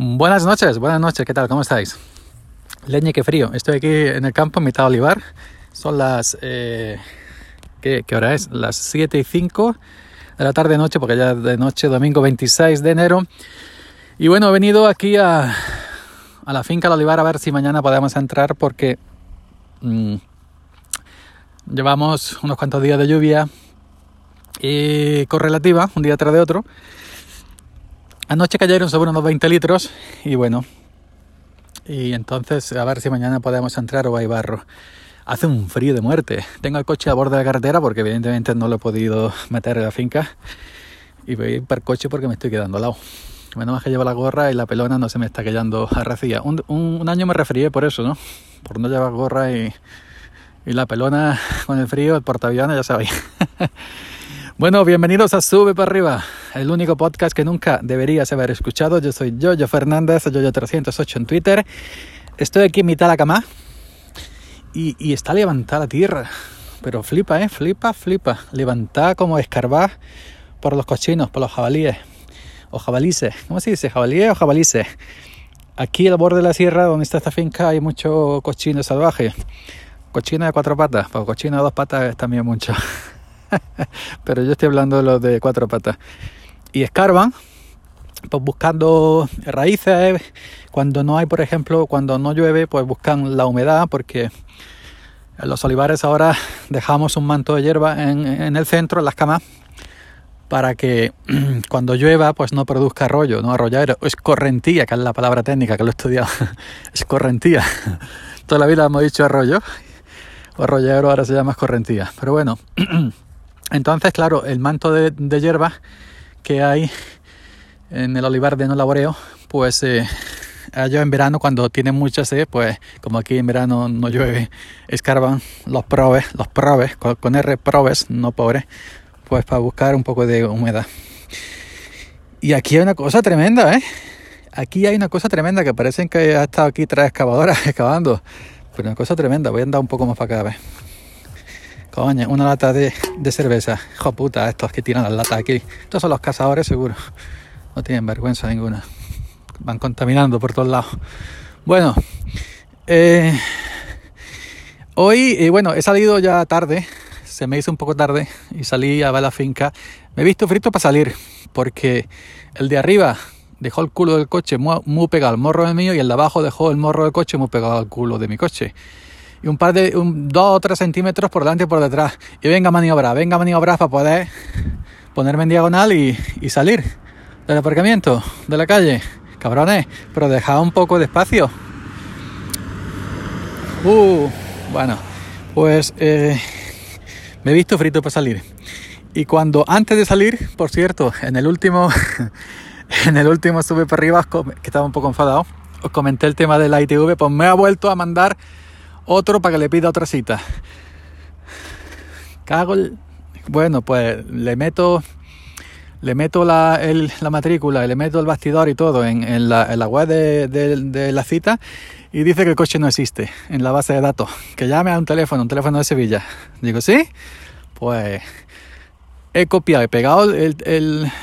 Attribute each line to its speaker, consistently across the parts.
Speaker 1: Buenas noches, buenas noches, ¿qué tal? ¿Cómo estáis? Leñe, qué frío. Estoy aquí en el campo, en mitad de olivar. Son las... Eh, ¿qué, hora es? Las 7 y 5 de la tarde-noche, porque ya de noche, domingo 26 de enero. Y bueno, he venido aquí a, a la finca del olivar a ver si mañana podemos entrar porque mm, llevamos unos cuantos días de lluvia y correlativa, un día tras de otro. Anoche cayeron sobre unos 20 litros y bueno, y entonces a ver si mañana podemos entrar o hay barro. Hace un frío de muerte. Tengo el coche a borde de la carretera porque evidentemente no lo he podido meter en la finca. Y voy para el coche porque me estoy quedando al lado. Menos mal que llevo la gorra y la pelona no se me está quedando a. Un, año me refrié por eso, ¿no? Por no llevar gorra y, y la pelona con el frío, el portaaviones, ya sabéis. Bueno, bienvenidos a Sube para arriba, el único podcast que nunca deberías haber escuchado. Yo soy Jojo Fernández, Jojo308 en Twitter. Estoy aquí en mitad de la cama y, está levantada la tierra. Pero flipa, ¿eh? Flipa, flipa. Levantada como escarbar por los cochinos, por los jabalíes. O jabalices. ¿Cómo se dice? ¿Jabalíes o jabalices? Aquí al borde de la sierra donde está esta finca hay mucho cochino salvaje. Cochino de cuatro patas, pero cochino de dos patas también mucho. pero yo estoy hablando de los de cuatro patas. Y escarban, pues buscando raíces. Cuando no hay, por ejemplo, cuando no llueve, pues buscan la humedad, porque en los olivares ahora dejamos un manto de hierba en, el centro, en las camas, para que cuando llueva, pues no produzca arroyo, no arroyadero. Es correntía, que es la palabra técnica que lo he estudiado. es correntía. Toda la vida hemos dicho arroyo. O ahora se llama escorrentía. Pero bueno. Entonces, claro, el manto de, hierba que hay en el olivar de no laboreo, pues eh, en verano cuando tienen mucha sed, pues como aquí en verano no llueve, escarban los probes, los probes, con, R probes, no pobres, pues para buscar un poco de humedad. Y aquí hay una cosa tremenda, ¿eh? Aquí hay una cosa tremenda que parecen que ha estado aquí tres excavadoras excavando. Pero una cosa tremenda, voy a andar un poco más para acá, ¿ves? Coño, una lata de, cerveza. Hijo puta, estos que tiran las latas aquí. Estos son los cazadores, seguro. No tienen vergüenza ninguna. Van contaminando por todos lados. Bueno, eh, hoy, eh, bueno, he salido ya tarde. Se me hizo un poco tarde y salí a ver la finca. Me he visto frito para salir porque el de arriba dejó el culo del coche muy, muy pegado al morro del mío y el de abajo dejó el morro del coche muy pegado al culo de mi coche y un par de un, dos o tres centímetros por delante y por detrás. Y venga maniobra, venga maniobra para poder ponerme en diagonal y, y salir del aparcamiento, de la calle. Cabrones, pero dejad un poco de espacio. Uh, bueno, pues eh, me he visto frito para salir. Y cuando antes de salir, por cierto, en el último, en el último sube para arriba, que estaba un poco enfadado, os comenté el tema de la ITV, pues me ha vuelto a mandar otro para que le pida otra cita. Cago Bueno, pues le meto le meto la, la matrícula, le meto el bastidor y todo en, la, en la, web de, la cita y dice que el coche no existe en la base de datos. Que llame a un teléfono, un teléfono de Sevilla. Digo, ¿sí? Pues he copiado, he pegado el,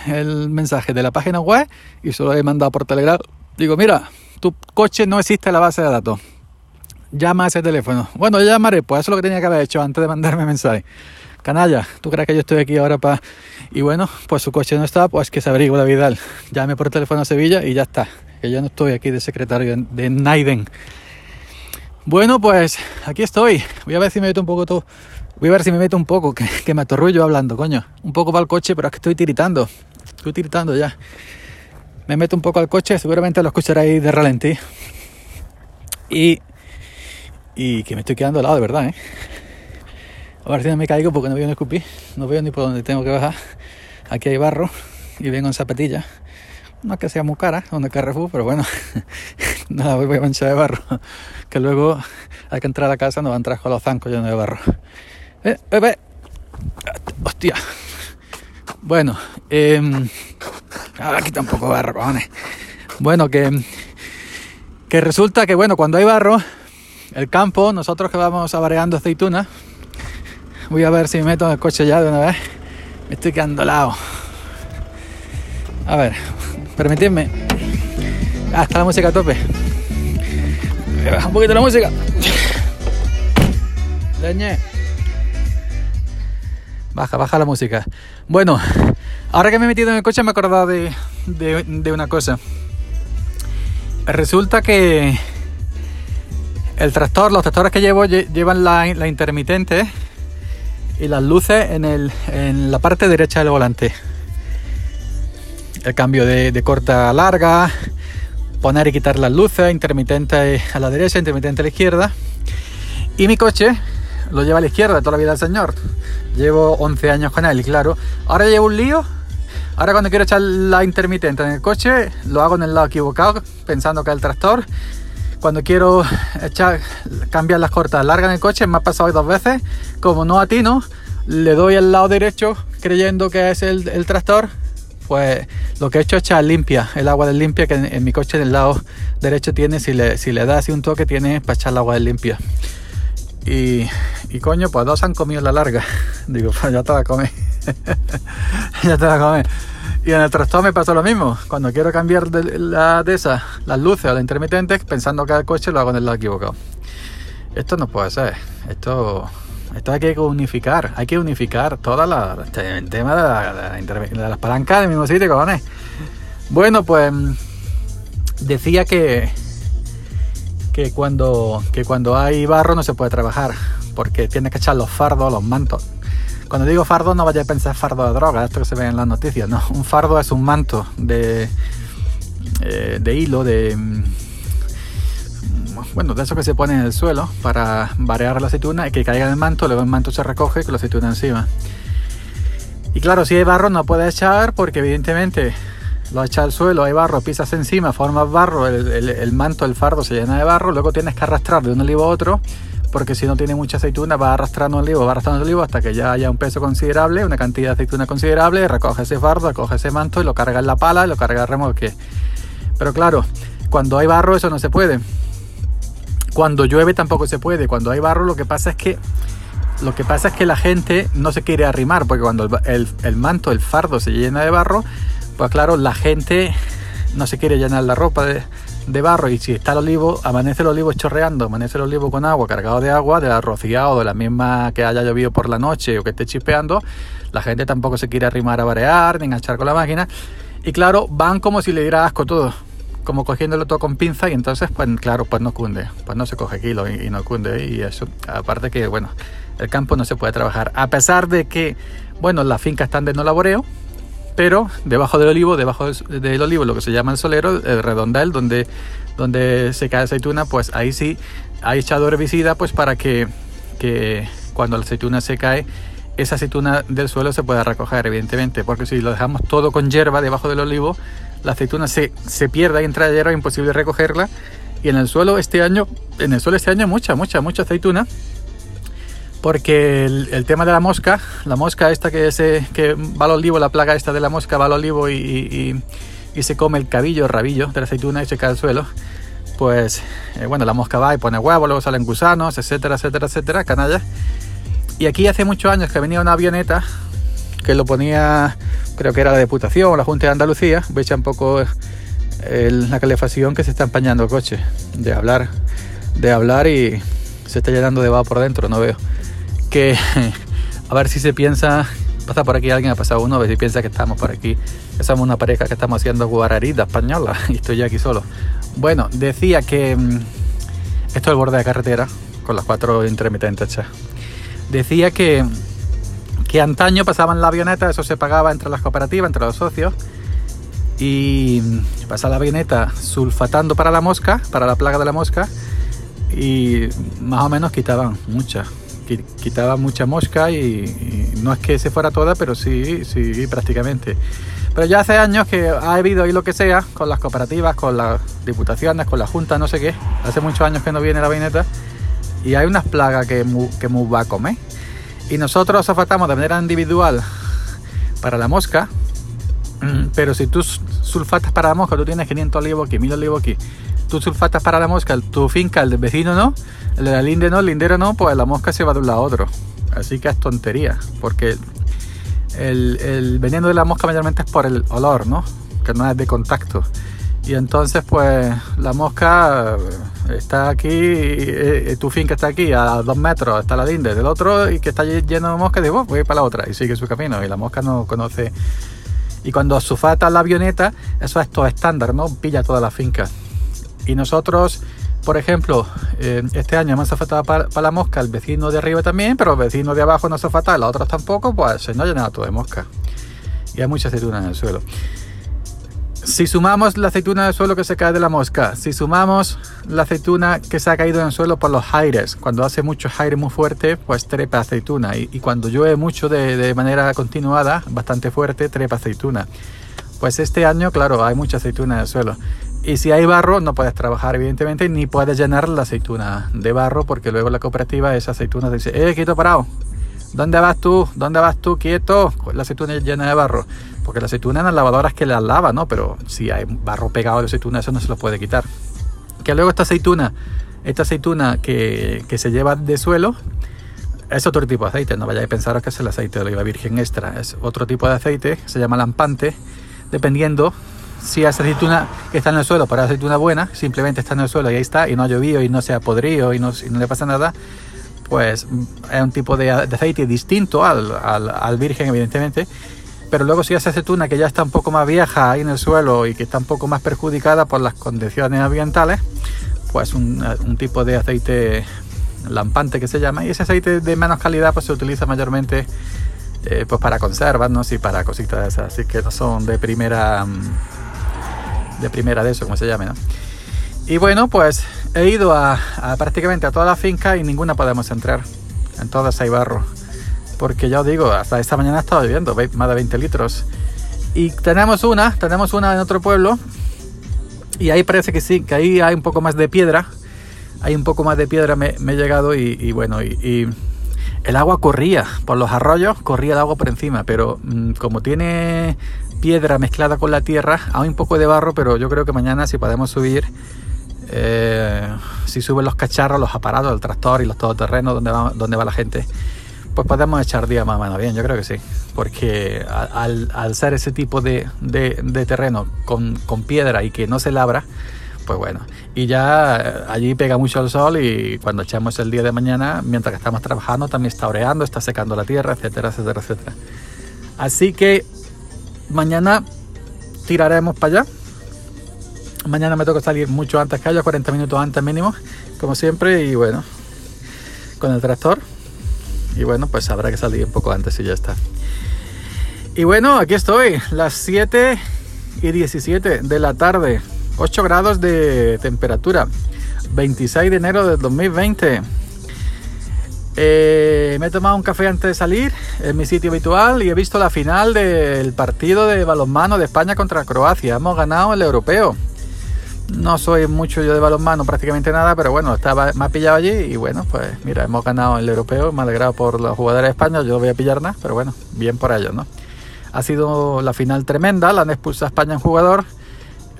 Speaker 1: el mensaje de la página web y se lo he mandado por Telegram. Digo, mira, tu coche no existe en la base de datos llama a ese teléfono. Bueno, yo llamaré, pues eso es lo que tenía que haber hecho antes de mandarme mensaje. Canalla, ¿tú crees que yo estoy aquí ahora para...? Y bueno, pues su coche no está, pues que se averigüe la Vidal. Llame por teléfono a Sevilla y ya está. Que ya no estoy aquí de secretario de Naiden. Bueno, pues aquí estoy. Voy a ver si me meto un poco todo. Voy a ver si me meto un poco, que, que me atorrullo hablando, coño. Un poco para el coche, pero es que estoy tiritando. Estoy tiritando ya. Me meto un poco al coche, seguramente lo escucharéis de ralentí. Y y que me estoy quedando al lado de verdad, ¿eh? A ver me caigo porque no veo ni escupí, no veo ni por dónde tengo que bajar. Aquí hay barro y vengo en zapatillas. No que sea muy cara, donde Carrefour, pero bueno, nada, voy a manchar de barro. Que luego hay que entrar a la casa, no va a entrar con los zancos llenos de barro. ¡Eh, eh, eh! ¡Hostia! Bueno, eh, aquí tampoco barro, cojones. Bueno, que, que resulta que, bueno, cuando hay barro, el campo, nosotros que vamos avareando aceitunas, voy a ver si me meto en el coche ya de una vez. Me estoy quedando lado. A ver, permitidme. Hasta la música a tope. Baja un poquito la música. Leñe. Baja, baja la música. Bueno, ahora que me he metido en el coche me he acordado de, de, una cosa. Resulta que el tractor, los tractores que llevo llevan la, intermitente y las luces en, el, en, la parte derecha del volante. El cambio de, de, corta a larga, poner y quitar las luces, intermitente a la derecha, intermitente a la izquierda. Y mi coche lo lleva a la izquierda toda la vida el señor. Llevo 11 años con él, claro. Ahora llevo un lío. Ahora cuando quiero echar la intermitente en el coche, lo hago en el lado equivocado, pensando que es el tractor. Cuando quiero echar, cambiar las cortas largas en el coche, me ha pasado dos veces. Como no atino, le doy al lado derecho creyendo que es el, tractor. Pues lo que he hecho es echar limpia, el agua del limpia que en, mi coche del lado derecho tiene, si le, si le da así un toque, tiene para echar el agua del limpia. Y, y coño, pues dos han comido la larga. Digo, pues ya te la comí. ya te la comí. Y en el tractor me pasó lo mismo. Cuando quiero cambiar de, la, de esas, las luces o las intermitentes, pensando que el coche lo hago en el lado equivocado. Esto no puede ser. Esto, esto hay que unificar. Hay que unificar toda la, este, el tema de, la, las palancas del mismo sitio, cojones. Bueno, pues decía que que cuando, que cuando hay barro no se puede trabajar, porque tienes que echar los fardos, los mantos. Cuando digo fardo no vaya a pensar fardo de droga, esto que se ve en las noticias, no. Un fardo es un manto de, eh, de hilo, de... Mm, bueno, de eso que se pone en el suelo para variar la aceituna y que caiga en el manto, luego el manto se recoge y con la aceituna encima. Y claro, si hay barro no puede echar porque evidentemente lo echa al suelo, hay barro, pisas encima, formas barro, el, manto, el fardo se llena de barro, luego tienes que arrastrar de un olivo a otro, porque si no tiene mucha aceituna va arrastrando el olivo, va arrastrando el olivo hasta que ya haya un peso considerable, una cantidad de aceituna considerable, recoge ese fardo, recoge ese manto y lo carga en la pala y lo carga en remolque. Pero claro, cuando hay barro eso no se puede. Cuando llueve tampoco se puede. Cuando hay barro lo que pasa es que lo que pasa es que la gente no se quiere arrimar porque cuando el, el manto, el fardo se llena de barro, pues claro, la gente no se quiere llenar la ropa de, barro y si está el olivo, amanece el olivo chorreando, amanece el olivo con agua, cargado de agua, de la rociado, de la misma que haya llovido por la noche o que esté chispeando, la gente tampoco se quiere arrimar a barear ni enganchar con la máquina. Y claro, van como si le diera asco todo, como cogiéndolo todo con pinza y entonces, pues claro, pues no cunde, pues no se coge kilo y, y no cunde. Y eso, aparte que, bueno, el campo no se puede trabajar. A pesar de que, bueno, las fincas están de no laboreo, pero debajo del olivo, debajo del olivo, lo que se llama el solero, el redondel, donde, donde se cae aceituna, pues ahí sí hay echado herbicida, pues para que, que cuando la aceituna se cae, esa aceituna del suelo se pueda recoger, evidentemente, porque si lo dejamos todo con hierba debajo del olivo, la aceituna se, se pierde entra hierba, imposible recogerla. Y en el suelo este año, en el suelo este año mucha, mucha, mucha aceituna porque el, tema de la mosca, la mosca esta que, va al olivo, la plaga esta de la mosca va al olivo y, se come el cabillo, el rabillo de la aceituna y se cae al suelo, pues eh, bueno, la mosca va y pone huevos, luego salen gusanos, etcétera, etcétera, etcétera, canalla. Y aquí hace muchos años que venía una avioneta que lo ponía, creo que era la Diputación o la Junta de Andalucía, veis un poco la calefacción que se está empañando el coche, de hablar, de hablar y se está llenando de vapor por dentro, no veo a ver si se piensa, pasa por aquí alguien ha pasado uno, a ver si piensa que estamos por aquí, que somos una pareja que estamos haciendo guararita española y estoy aquí solo. Bueno, decía que mm, esto es el borde de carretera con las cuatro intermitentes. Decía que que antaño pasaban la avioneta, eso se pagaba entre las cooperativas, entre los socios, y pasaba la avioneta sulfatando para la mosca, para la plaga de la mosca, y más o menos quitaban muchas quitaba mucha mosca y, no es que se fuera toda, pero sí, sí, prácticamente. Pero ya hace años que ha habido ahí lo que sea, con las cooperativas, con las diputaciones, con la junta, no sé qué. Hace muchos años que no viene la vaineta y hay unas plagas que mu, que va a comer. Y nosotros afatamos de manera individual para la mosca, pero si tú sulfatas para la mosca, tú tienes 500 olivos aquí, 1000 olivos aquí, tú sulfatas para la mosca, tu finca, el del vecino no, el de la linde no, el lindero no, pues la mosca se va de un lado a otro. Así que es tontería, porque el, veneno de la mosca mayormente es por el olor, ¿no? Que no es de contacto. Y entonces, pues, la mosca está aquí, eh, eh, tu finca está aquí, a dos metros está la linde del otro y que está lleno de moscas, digo, oh, voy para la otra y sigue su camino. Y la mosca no conoce. Y cuando sufata la avioneta, eso es todo estándar, ¿no? Pilla toda la finca. Y nosotros, por ejemplo, este año hemos afatado para, la mosca el vecino de arriba también, pero el vecino de abajo no sofata, los otros tampoco, pues se nos ha llenado todo de mosca. Y hay mucha aceituna en el suelo. Si sumamos la aceituna del suelo que se cae de la mosca, si sumamos la aceituna que se ha caído en el suelo por los aires, cuando hace mucho aire muy fuerte, pues trepa aceituna. Y, cuando llueve mucho de, manera continuada, bastante fuerte, trepa aceituna. Pues este año, claro, hay mucha aceituna en el suelo. Y si hay barro, no puedes trabajar, evidentemente, ni puedes llenar la aceituna de barro, porque luego la cooperativa, esa aceituna te dice, eh, quieto parado, ¿dónde vas tú? ¿Dónde vas tú, quieto? La aceituna llena de barro porque la aceituna en las lavadoras que las lava, ¿no? Pero si hay barro pegado de aceituna, eso no se lo puede quitar. Que luego esta aceituna, esta aceituna que, se lleva de suelo, es otro tipo de aceite, no vayáis a pensar que es el aceite de oliva virgen extra, es otro tipo de aceite, se llama lampante, dependiendo si es aceituna que está en el suelo, para aceituna buena, simplemente está en el suelo y ahí está, y no ha llovido y no se ha podrido y no, le pasa nada, pues es un tipo de, aceite distinto al, al virgen, evidentemente, pero luego si hace aceituna que ya está un poco más vieja ahí en el suelo y que está un poco más perjudicada por las condiciones ambientales, pues un, tipo de aceite lampante que se llama y ese aceite de menos calidad pues se utiliza mayormente eh, pues para conservas ¿no? y para cositas así que no son de primera mm, de primera de eso como se llame ¿no? y bueno pues he ido a, prácticamente a toda la finca y ninguna podemos entrar en todas hay barro porque ya os digo, hasta esta mañana estaba lloviendo, más de 20 litros. Y tenemos una, tenemos una en otro pueblo, y ahí parece que sí, que ahí hay un poco más de piedra, hay un poco más de piedra, me, he llegado y, bueno, y, el agua corría por los arroyos, corría el agua por encima, pero mm, como tiene piedra mezclada con la tierra, hay un poco de barro, pero yo creo que mañana si podemos subir, eh, si suben los cacharros, los aparatos, el tractor y los todoterrenos donde donde va la gente, pues podemos echar día más o menos bien, yo creo que sí. Porque al, al ser ese tipo de, de, terreno con, con, piedra y que no se labra, pues bueno. Y ya eh, allí pega mucho el sol y cuando echamos el día de mañana, mientras que estamos trabajando, también está oreando, está secando la tierra, etcétera, etcétera, etcétera. Así que mañana tiraremos para allá. Mañana me toca salir mucho antes que haya, 40 minutos antes mínimo, como siempre, y bueno, con el tractor y bueno, pues habrá que salir un poco antes y ya está. Y bueno, aquí estoy, las 7 y 17 de la tarde, 8 grados de temperatura, 26 de enero del 2020. Eh, me he tomado un café antes de salir en mi sitio habitual y he visto la final del partido de balonmano de España contra Croacia. Hemos ganado el europeo. No soy mucho yo de balonmano, prácticamente nada, pero bueno, estaba, me ha pillado allí y bueno, pues mira, hemos ganado el europeo, me alegrado por los jugadores España, yo no voy a pillar nada, pero bueno, bien por ellos, ¿no? Ha sido la final tremenda, la han expulsado a España en jugador,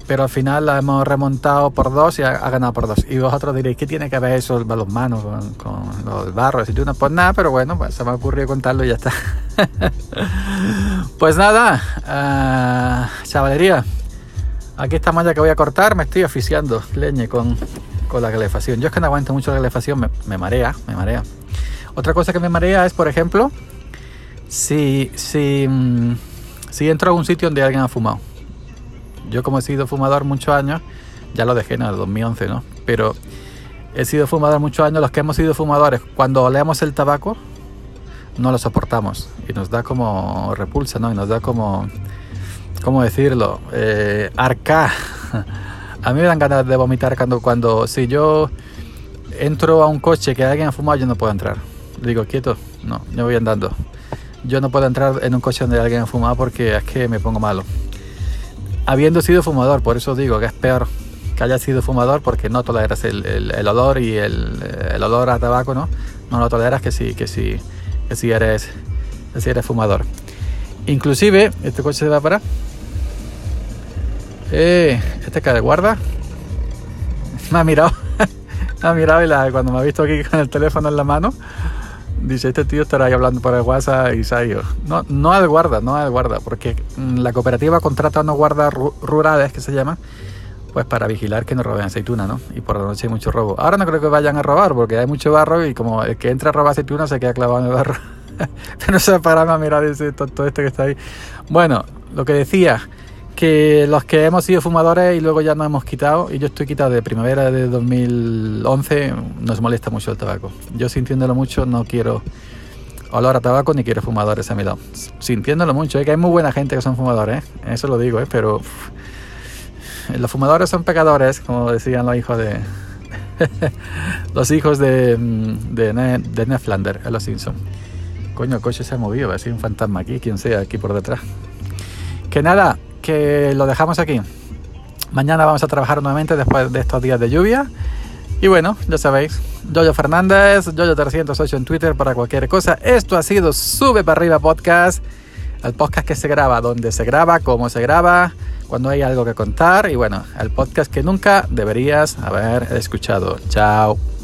Speaker 1: pero al final la hemos remontado por dos y ha, ganado por dos. Y vosotros diréis, ¿qué tiene que ver eso el balonmano con, con los barros? Y tú no, pues nada, pero bueno, pues se me ha ocurrido contarlo y ya está. pues nada, uh, chavalería. Aquí esta malla que voy a cortar me estoy oficiando leñe con, la calefacción. Yo es que no aguanto mucho la calefacción, me, marea, me marea. Otra cosa que me marea es, por ejemplo, si, si, mm, si entro a un sitio donde alguien ha fumado. Yo como he sido fumador muchos años, ya lo dejé en el 2011, ¿no? Pero he sido fumador muchos años, los que hemos sido fumadores, cuando oleamos el tabaco, no lo soportamos y nos da como repulsa, ¿no? Y nos da como ¿cómo decirlo? Eh, arca. A mí me dan ganas de vomitar cuando, cuando, si yo entro a un coche que alguien ha fumado, yo no puedo entrar. digo, quieto, no, yo voy andando. Yo no puedo entrar en un coche donde alguien ha fumado porque es que me pongo malo. Habiendo sido fumador, por eso digo que es peor que haya sido fumador porque no toleras el, el, olor y el, el, olor a tabaco, ¿no? No lo toleras que si, que si, que si eres, que si eres fumador. Inclusive, este coche se va para eh, este que de guarda me ha mirado, me ha mirado y cuando me ha visto aquí con el teléfono en la mano, dice, este tío estará ahí hablando por el WhatsApp y ido. No, no al guarda, no al guarda, porque mm, la cooperativa contrata a unos guardas rurales que se llaman pues para vigilar que no roben aceituna, ¿no? Y por la noche hay mucho robo. Ahora no creo que vayan a robar porque hay mucho barro y como el que entra a robar aceituna se queda clavado en el barro. Pero no se para a mirar ese tonto este que está ahí. Bueno, lo que decía, que los que hemos sido fumadores y luego ya nos hemos quitado, y yo estoy quitado de primavera de 2011, nos molesta mucho el tabaco. Yo sintiéndolo mucho no quiero olor a tabaco ni quiero fumadores a mi lado. Sintiéndolo mucho, que hay muy buena gente que son fumadores, ¿eh? eso lo digo, ¿eh? pero los fumadores son pecadores, como decían los hijos de los hijos de, de, de Ned Flander en Los Simpsons. Coño, el coche se ha movido, va a ser un fantasma aquí, quien sea, aquí por detrás. Que nada, que lo dejamos aquí. Mañana vamos a trabajar nuevamente después de estos días de lluvia. Y bueno, ya sabéis, Yoyo Fernández, Yoyo308 en Twitter para cualquier cosa. Esto ha sido Sube para arriba podcast, el podcast que se graba, donde se graba, cómo se graba, cuando hay algo que contar y bueno, el podcast que nunca deberías haber escuchado. Chao.